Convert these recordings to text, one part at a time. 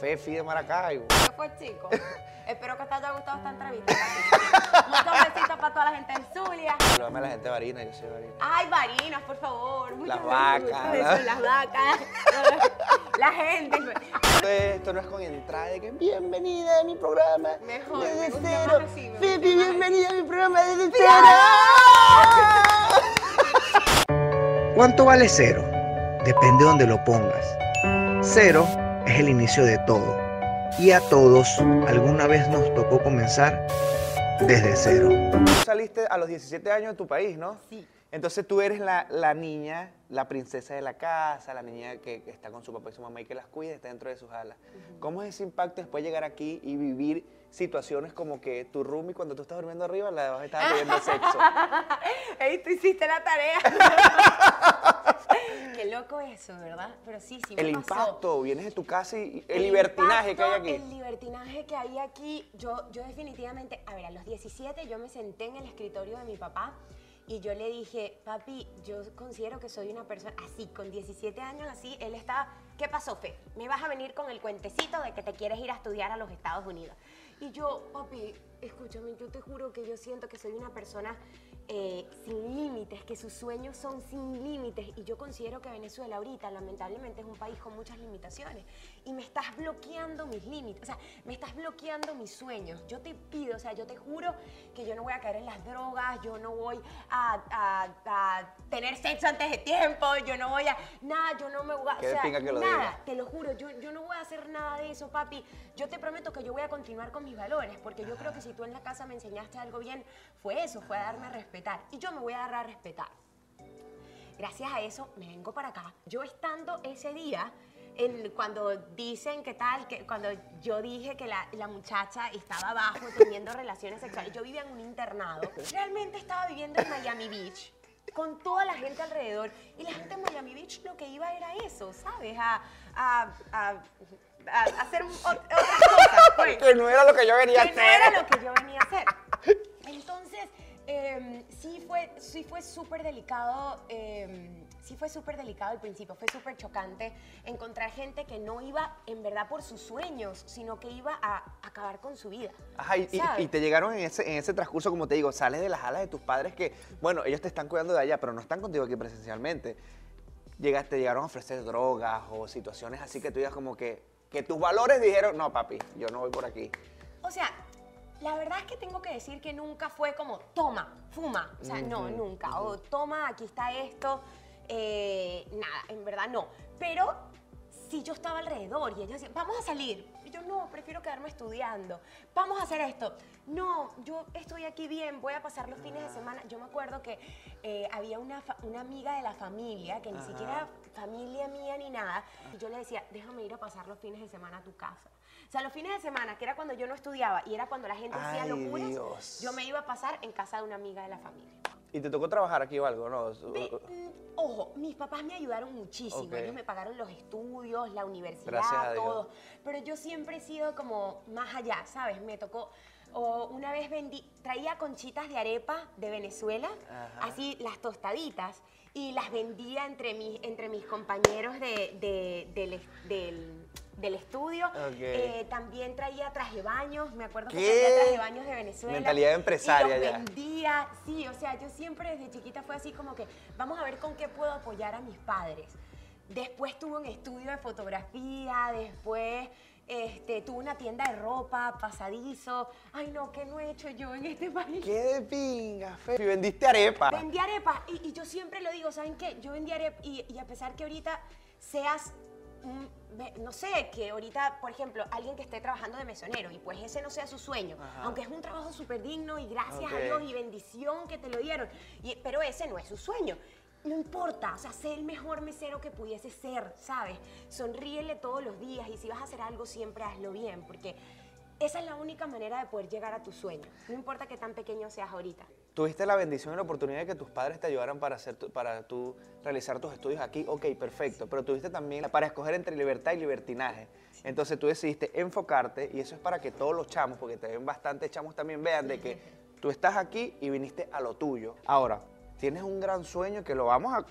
Fefi de Maracaibo. ¿Qué fue, chico? Espero que te haya gustado esta entrevista. Muchos besitos para toda la gente en Zulia. Saludame a la gente de Varina, yo soy Varina. Ay, varinas, por favor. Las vacas, Las vacas. La gente. Esto, es- esto no es con entrada de que bienvenida a mi programa. Mejor, Desde me gusta cero. más así, me Fefi, gusta más bienvenida a mi programa desde cero. ¿Cuánto vale cero? Depende de donde lo pongas. Cero es el inicio de todo. Y a todos alguna vez nos tocó comenzar desde cero. Tú saliste a los 17 años de tu país, ¿no? Sí. Entonces tú eres la, la niña, la princesa de la casa, la niña que, que está con su papá y su mamá y que las cuida, está dentro de sus alas. ¿Cómo es ese impacto después de llegar aquí y vivir situaciones como que tu roomie cuando tú estás durmiendo arriba, la de abajo estaba teniendo sexo? Ey, tú hiciste la tarea. Qué loco eso, ¿verdad? Pero sí, sí me El pasó. impacto, vienes de tu casa y el, libertinaje que hay aquí. El libertinaje que hay aquí, yo, yo definitivamente, a ver, a los 17 yo me senté en el escritorio de mi papá y yo le dije, papi, yo considero que soy una persona así, con 17 años así, él estaba, ¿qué pasó, Fe? Me vas a venir con el cuentecito de que te quieres ir a estudiar a los Estados Unidos. Y yo, papi, escúchame, yo te juro que yo siento que soy una persona eh, sin límites, que sus sueños son sin límites. Y yo considero que Venezuela ahorita, lamentablemente, es un país con muchas limitaciones. Y me estás bloqueando mis límites, o sea, me estás bloqueando mis sueños. Yo te pido, o sea, yo te juro que yo no voy a caer en las drogas, yo no voy a, a- a tener sexo antes de tiempo, yo no voy a, nada, yo no me voy a, o sea, pinga que lo nada, digas. te lo juro, yo, yo no voy a hacer nada de eso, papi. Yo te prometo que yo voy a continuar con mis valores, porque yo creo que si tú en la casa me enseñaste algo bien, fue eso, fue a darme a respetar. Y yo me voy a dar a respetar. Gracias a eso me vengo para acá. Yo estando ese día, en- cuando dicen que tal, que cuando yo dije que la, la muchacha estaba abajo teniendo relaciones sexuales, yo vivía en un internado, realmente estaba viviendo en Miami Beach con toda la gente alrededor y la gente en Miami Beach lo que iba era eso, ¿sabes? A, a- a- a hacer ot- otras cosas. pues Que no era lo que yo venía a que no hacer. era lo que yo venía a hacer. Entonces, em, sí fue sí fue súper delicado, em, sí fue súper delicado al principio, fue súper chocante encontrar gente que no iba en verdad por sus sueños, sino que iba a acabar con su vida. Ajá, y, y- y te llegaron en ese, en ese transcurso, como te digo, sales de las alas de tus padres que, bueno, ellos te están cuidando de allá, pero no están contigo aquí presencialmente. Llegaste, te llegaron a ofrecer drogas o situaciones así que tú digas como que, que tus valores dijeron, no, papi, yo no voy por aquí. O sea, la verdad es que tengo que decir que nunca fue como, toma, fuma. O sea, no, nunca. O toma, aquí está esto. Eh, nada, en verdad no. Pero si yo estaba alrededor y ellos decían, vamos a salir. Y yo, no, prefiero quedarme estudiando. Vamos a hacer esto. No, yo estoy aquí bien, voy a pasar los fines de semana. Yo me acuerdo que eh, había una, una amiga de la familia, que ni siquiera era familia mía ni nada, y yo le decía, déjame ir a pasar los fines de semana a tu casa. O sea, los fines de semana, que era cuando yo no estudiaba y era cuando la gente hacía locuras, Dios. yo me iba a pasar en casa de una amiga de la familia. ¿Y te tocó trabajar aquí o algo? No, mm, ojo, mis papás me ayudaron muchísimo. Ellos me pagaron los estudios, la universidad, todo. Pero yo siempre he sido como más allá, ¿sabes? Me tocó. O una vez vendí, traía conchitas de arepa de Venezuela, Ajá. así las tostaditas, y las vendía entre mis, entre mis compañeros de- de- del, es- del- del estudio. Eh, también traía traje de baños, me acuerdo que ¿Qué? traía traje de baños de Venezuela. Mentalidad empresaria y los ya. vendía, sí, o sea, yo siempre desde chiquita fue así como que vamos a ver con qué puedo apoyar a mis padres. Después tuve un estudio de fotografía, después este, tuve una tienda de ropa, pasadizo. Ay, no, ¿qué no he hecho yo en este país? ¿Qué de pinga, Fe? Y vendiste arepa. Vendí arepas y, y yo siempre lo digo, ¿saben qué? Yo vendí arepas y, y a pesar que ahorita seas, un- no sé, que ahorita, por ejemplo, alguien que esté trabajando de mesonero y pues ese no sea su sueño, Ajá. aunque es un trabajo súper digno y gracias a Dios y bendición que te lo dieron, y- pero ese no es su sueño. No importa, o sea, sé el mejor mesero que pudiese ser, ¿sabes? Sonríele todos los días y si vas a hacer algo siempre hazlo bien, porque esa es la única manera de poder llegar a tu sueño. No importa qué tan pequeño seas ahorita. Tuviste la bendición y la oportunidad de que tus padres te ayudaran para, hacer tu- para tú realizar tus estudios aquí, ok, perfecto, pero tuviste también para escoger entre libertad y libertinaje. Entonces tú decidiste enfocarte y eso es para que todos los chamos, porque te ven bastantes chamos también, vean de que tú estás aquí y viniste a lo tuyo. Ahora, tienes un gran sueño que lo vamos a...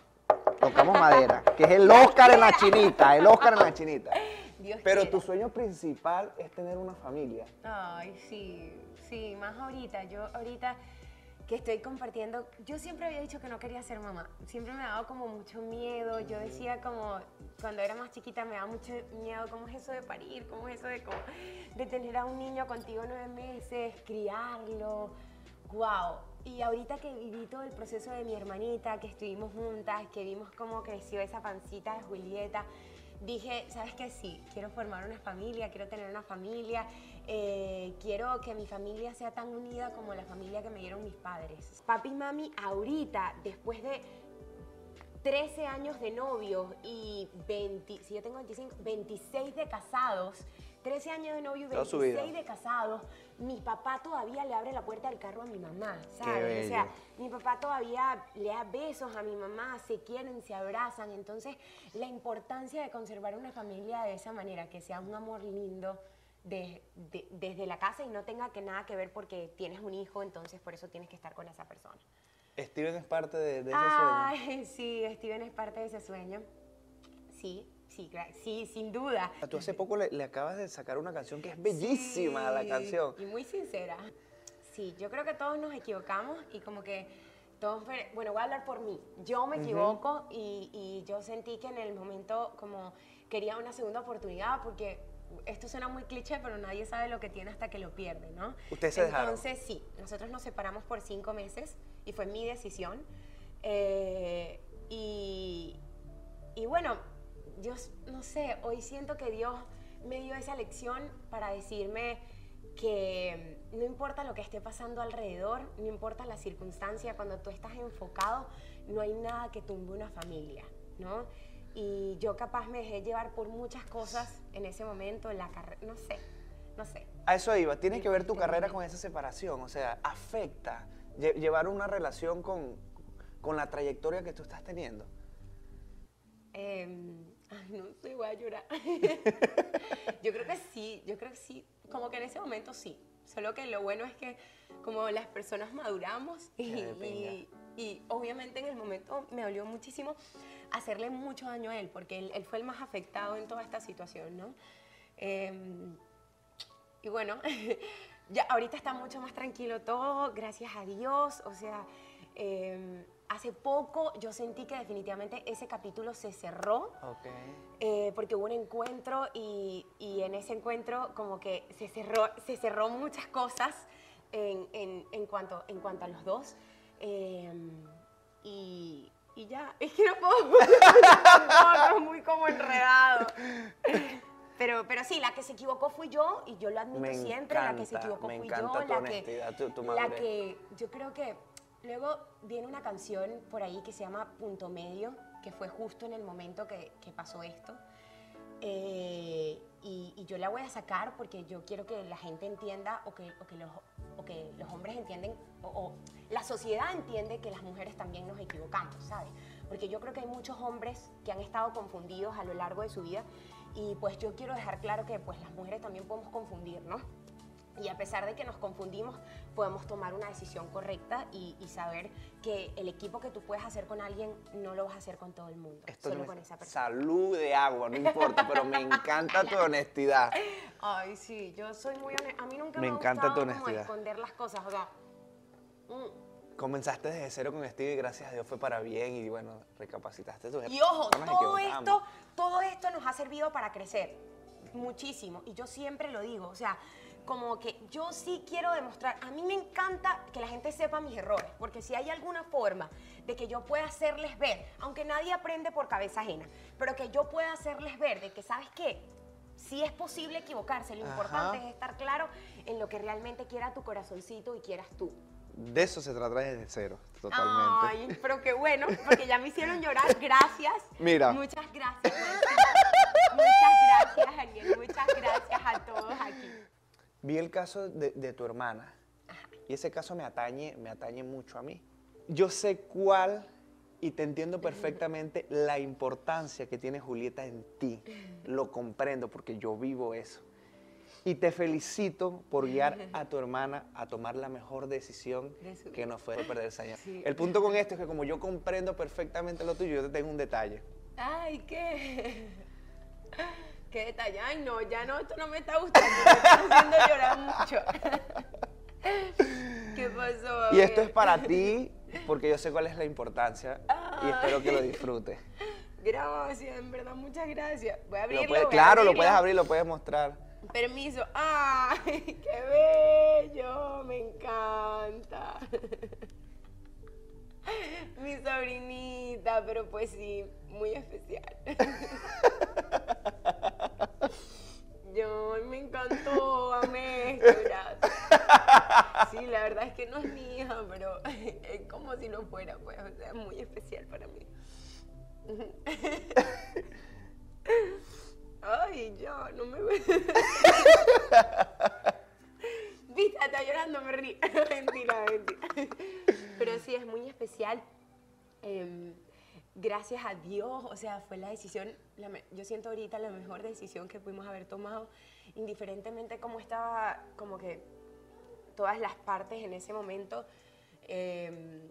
Tocamos madera, que es el Oscar en la chinita, el Oscar en la chinita. Dios Pero quiera. tu sueño principal es tener una familia. Ay, sí, sí, más ahorita. Yo ahorita que estoy compartiendo, yo siempre había dicho que no quería ser mamá. Siempre me dado como mucho miedo. Yo decía como, cuando era más chiquita me daba mucho miedo, ¿cómo es eso de parir? ¿Cómo es eso de, como, de tener a un niño contigo nueve meses, criarlo? ¡Wow! Y ahorita que viví todo el proceso de mi hermanita, que estuvimos juntas, que vimos cómo creció esa pancita de Julieta, dije, ¿sabes qué? Sí, quiero formar una familia, quiero tener una familia, eh, quiero que mi familia sea tan unida como la familia que me dieron mis padres. Papi y mami, ahorita, después de 13 años de novios y 20, si yo tengo 25, 26 de casados, 13 años de novio y Toda su vida. 26 de casados, mi papá todavía le abre la puerta del carro a mi mamá, ¿sabes? O sea, mi papá todavía le da besos a mi mamá, se quieren, se abrazan. Entonces, la importancia de conservar una familia de esa manera, que sea un amor lindo de- de- desde la casa y no tenga que nada que ver porque tienes un hijo, entonces por eso tienes que estar con esa persona. Steven es parte de, de ese Ay, sí, Steven es parte de ese sueño. Sí, sí, sí, sin duda. sueño. Tú hace poco le, le acabas de sacar una canción que es bellísima, la Sí, canción. Y muy sincera. Sí, yo creo que todos nos equivocamos y como que todos, bueno, voy a hablar por mí. Yo me equivoco y, y yo sentí que en el momento como quería una segunda oportunidad porque esto suena muy cliché, pero nadie sabe lo que tiene hasta que lo pierde, ¿no? Ustedes se dejaron. Entonces, sí, nosotros nos separamos por cinco meses y fue mi decisión. Eh, y, y bueno, yo no sé, hoy siento que Dios me dio esa lección para decirme que no importa lo que esté pasando alrededor, no importa la circunstancia, cuando tú estás enfocado, no hay nada que tumbe una familia, ¿no? Y yo capaz me dejé llevar por muchas cosas en ese momento, en la carrera, no sé, no sé. A eso iba. Tienes que ver tu Sí. carrera con esa separación. O sea, afecta lle- llevar una relación con, con la trayectoria que tú estás teniendo. Em, ay, no sé, voy a llorar. yo creo que sí, yo creo que sí. Como que en ese momento sí. Solo que lo bueno es que como las personas maduramos y, y- y obviamente en el momento me dolió muchísimo hacerle mucho daño a él, porque él, él fue el más afectado en toda esta situación, ¿no? Em, y bueno, ya ahorita está mucho más tranquilo todo, gracias a Dios. O sea, eh, hace poco yo sentí que definitivamente ese capítulo se cerró. Ok. eh, porque hubo un encuentro y, y en ese encuentro como que se cerró, se cerró muchas cosas en, en- en cuanto, en cuanto a los dos. eh, y, y ya, es que no puedo tampoco, es muy como enredado. Pero, pero sí, la que se equivocó fui yo y yo lo admito Me siempre, la que se encanta, equivocó me fui encanta yo, tu la que, tu- tu la que yo creo que luego viene una canción por ahí que se llama Punto Medio, que fue justo en el momento que, que pasó esto. Eh, y, y yo la voy a sacar porque yo quiero que la gente entienda o que, o que, los, o que los hombres entienden o, o la sociedad entiende que las mujeres también nos equivocamos, ¿sabes? Porque yo creo que hay muchos hombres que han estado confundidos a lo largo de su vida y pues yo quiero dejar claro que pues las mujeres también podemos confundir, ¿no? Y a pesar de que nos confundimos, podemos tomar una decisión correcta y, y saber que el equipo que tú puedes hacer con alguien no lo vas a hacer con todo el mundo, Esto solo no con es esa persona. salud de agua, no importa, pero me encanta tu honestidad. Ay, sí, yo soy muy honesta. A mí nunca Me me, ha encanta tu honestidad. esconder las cosas, o sea, mm. Comenzaste desde cero con Steve y gracias a Dios fue para bien y bueno, recapacitaste tu Y ojo, todo esto, todo esto nos ha servido para crecer muchísimo. Y yo siempre lo digo, o sea, como que yo sí quiero demostrar, a mí me encanta que la gente sepa mis errores, porque si hay alguna forma de que yo pueda hacerles ver, aunque nadie aprende por cabeza ajena, pero que yo pueda hacerles ver de que, ¿sabes qué? Sí es posible equivocarse, lo Ajá. importante es estar claro en lo que realmente quiera tu corazoncito y quieras tú. De eso se trata desde cero, totalmente. Ay, pero qué bueno, porque ya me hicieron llorar. Gracias. Mira. Muchas gracias. Muchas gracias, Ariel. Muchas gracias a todos aquí. Vi el caso de, de tu hermana y ese caso me atañe, me atañe mucho a mí. Yo sé cuál y te entiendo perfectamente la importancia que tiene Julieta en ti. Lo comprendo porque yo vivo eso. Y te felicito por guiar a tu hermana a tomar la mejor decisión De que no fue perder ese año. Sí. El punto con esto es que como yo comprendo perfectamente lo tuyo, yo te tengo un detalle. Ay, qué. Qué detalle. Ay, no, ya no, esto no me está gustando. Me está haciendo llorar mucho. ¿Qué pasó? Y esto es para ti, porque yo sé cuál es la importancia y espero que lo disfrutes. Gracias, en verdad, muchas gracias. Voy a Lo abrirlo. voy a claro, lo puedes abrir, lo puedes mostrar. Permiso. ¡Ay, qué bello! Me encanta. Mi sobrinita, pero pues sí, muy especial. Yo me encantó, amé gracias. Sí, la verdad es que no es mi hija, pero es como si no fuera, pues, o sea, es muy especial para mí. Ay, ya, no me Viste, está llorando, me río. mentira, mentira. Pero sí, es muy especial. Em, gracias a Dios, o sea, fue la decisión, yo siento ahorita la mejor decisión que pudimos haber tomado, indiferentemente cómo estaba, como que todas las partes en ese momento. em,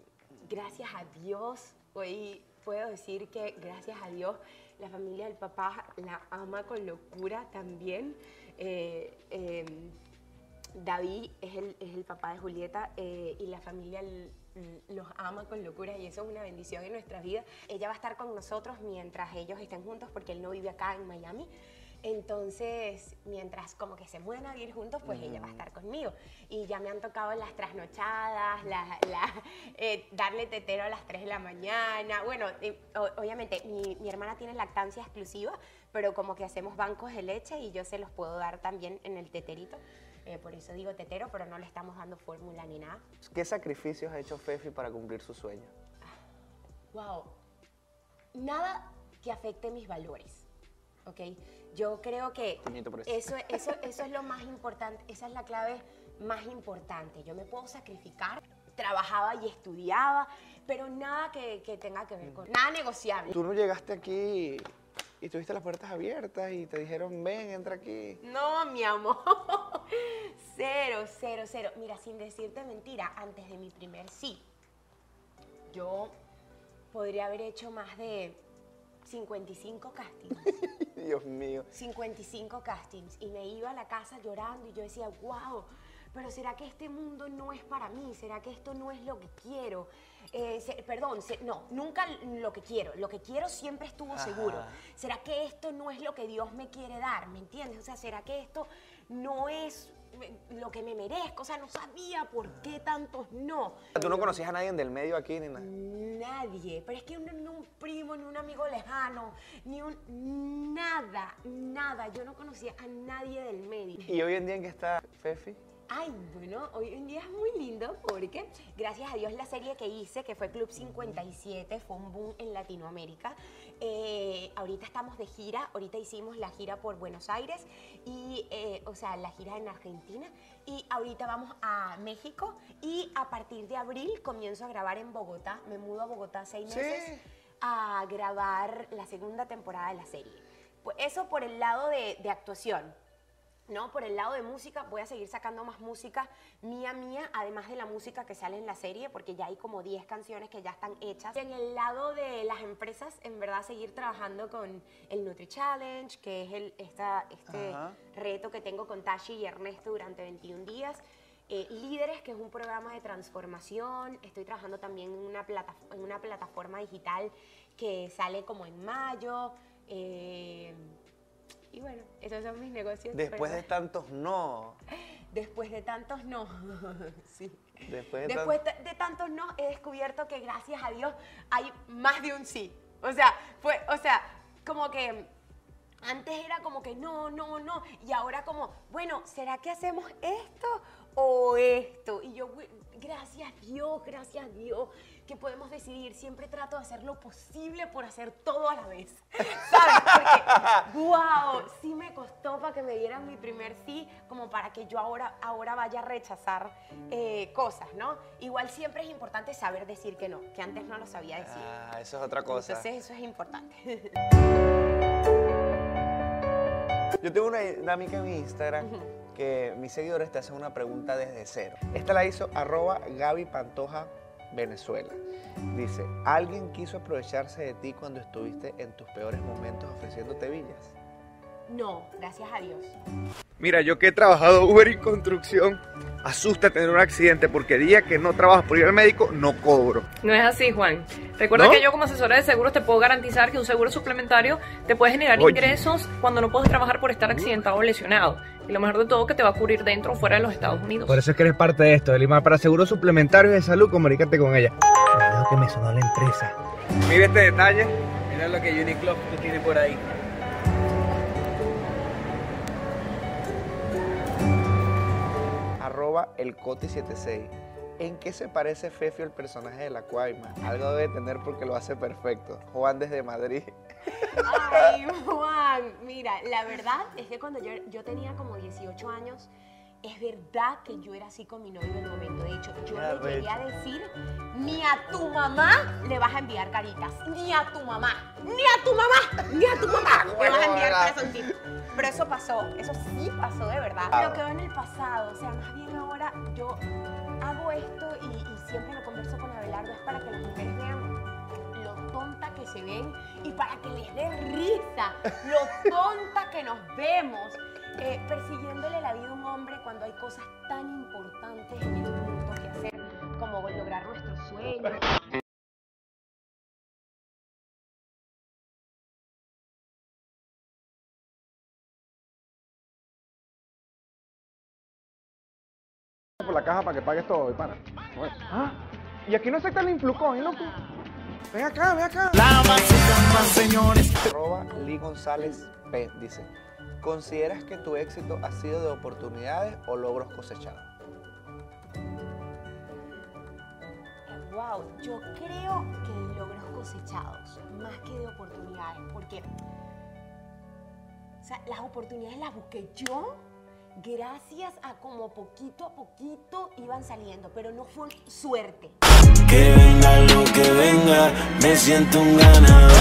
gracias a Dios, hoy puedo decir que gracias a Dios la familia del papá la ama con locura también. Eh, em, David es el, es el papá de Julieta eh, y la familia los ama con locura y eso es una bendición en nuestra vida. Ella va a estar con nosotros mientras ellos estén juntos porque él no vive acá en Miami. Entonces, mientras como que se mueven a vivir juntos, pues ella va a estar conmigo. Y ya me han tocado las trasnochadas, la- la- eh, darle tetero a las 3 de la mañana. Bueno, eh, obviamente mi, mi hermana tiene lactancia exclusiva, pero como que hacemos bancos de leche y yo se los puedo dar también en el teterito. Eh, por eso digo tetero, pero no le estamos dando fórmula ni nada. ¿Qué sacrificios ha hecho Fefi para cumplir su sueño? Wow. Nada que afecte mis valores. ¿Ok? Yo creo que eso. eso, eso, eso es lo más importante, esa es la clave más importante. Yo me puedo sacrificar, trabajaba y estudiaba, pero nada que, que tenga que ver con... Nada negociable. Tú no llegaste aquí y tuviste las puertas abiertas y te dijeron, ven, entra aquí. No, mi amor. Cero, cero, cero. Mira, sin decirte mentira, antes de mi primer sí, yo podría haber hecho más de 55 castings. Dios mío. 55 castings. Y me iba a la casa llorando y yo decía, wow, pero ¿será que este mundo no es para mí? ¿Será que esto no es lo que quiero? Eh, se- perdón, se- no, nunca lo que quiero. Lo que quiero siempre estuvo Ajá. seguro. ¿Será que esto no es lo que Dios me quiere dar? ¿Me entiendes? O sea, ¿será que esto no es lo que me merezco? O sea, no sabía por qué tantos no. Tú no conocías a nadie del medio aquí ni nada. Nadie, pero es que un, ni un primo, ni un amigo lejano, ni un nada, nada. Yo no conocía a nadie del medio. ¿Y hoy en día en qué está Fefi? Ay, bueno, hoy en día es muy lindo porque gracias a Dios la serie que hice, que fue Club 57, fue un boom en Latinoamérica. Eh, ahorita estamos de gira, ahorita hicimos la gira por Buenos Aires y, eh, o sea, la gira en Argentina y ahorita vamos a México y a partir de abril comienzo a grabar en Bogotá, me mudo a Bogotá seis Sí. meses a grabar la segunda temporada de la serie. Pues eso por el lado de, de actuación. ¿No? Por el lado de música, voy a seguir sacando más música mía, mía, además de la música que sale en la serie, porque ya hay como 10 canciones que ya están hechas. En el lado de las empresas, en verdad, seguir trabajando con el Nutri Challenge, que es el, esta, este Ajá. reto que tengo con Tashi y Ernesto durante 21 días. Eh, Líderes, que es un programa de transformación. Estoy trabajando también en una, plata- en una plataforma digital que sale como en mayo. Eh, y bueno, esos son mis negocios. Después de tantos no. Después de tantos no. sí. Después de Después de, de tantos no, he descubierto que gracias a Dios hay más de un sí. O sea, fue, o sea, como que antes era como que no, no, no. Y ahora como, bueno, ¿será que hacemos esto o esto? Y yo, "Güey, gracias Dios, gracias Dios, que podemos decidir. Siempre trato de hacer lo posible por hacer todo a la vez. ¿Sabes? Porque, wow, sí me costó para que me dieran mi primer sí, como para que yo ahora, ahora vaya a rechazar eh, cosas, ¿no? Igual siempre es importante saber decir que no, que antes no lo sabía decir. Ah, eso es otra cosa. Entonces eso es importante. Yo tengo una dinámica en mi Instagram que mis seguidores te hacen una pregunta desde cero. Esta la hizo arroba Gaby Pantoja Venezuela. Dice, ¿alguien quiso aprovecharse de ti cuando estuviste en tus peores momentos ofreciéndote villas? No, gracias a Dios. Mira, yo que he trabajado Uber y construcción, asusta tener un accidente porque día que no trabajas por ir al médico, no cobro. No es así, Juan. Recuerda ¿No? que yo como asesora de seguros te puedo garantizar que un seguro suplementario te puede generar Oye. ingresos cuando no puedes trabajar por estar accidentado o lesionado. Y lo mejor de todo que te va a cubrir dentro o fuera de los Estados Unidos. Por eso es que eres parte de esto, Lima. Para seguros suplementarios de salud, comunícate con ella. Cuidado que me sonó la empresa. Mira este detalle. Mira lo que Uniqlo tiene por ahí. Arroba el Coti76. ¿En qué se parece Fefio el personaje de la Cuaima? Algo debe tener porque lo hace perfecto. Juan desde Madrid. Ay, Juan, mira, la verdad es que cuando yo, yo tenía como 18 años, es verdad que yo era así con mi novio en el momento. De hecho, yo le llegué a decir, ni a tu mamá le vas a enviar caritas, ni a tu mamá, ni a tu mamá, ni a tu mamá le vas a enviar corazoncitos. Pero eso pasó, eso sí pasó de verdad. Pero quedó en el pasado, o sea, más bien ahora yo hago esto y, y siempre lo converso con Abelardo, es para que las mujeres vean lo tonta que se ven y para que les dé risa lo tonta que nos vemos eh, persiguiéndole la vida a un hombre cuando hay cosas tan importantes en el mundo que hacer como lograr nuestros sueños. La caja para que pagues todo, pana. Ah, y aquí no aceptan el Influcoin, loco. Ven acá, ven acá. La más señores. Arroba Lee González P. Dice, ¿consideras que tu éxito ha sido de oportunidades o logros cosechados? Wow, yo creo que de logros cosechados, más que de oportunidades, porque o sea, las oportunidades las busqué yo gracias a como poquito a poquito iban saliendo, pero no fue suerte. Que venga lo que venga, me siento un ganador.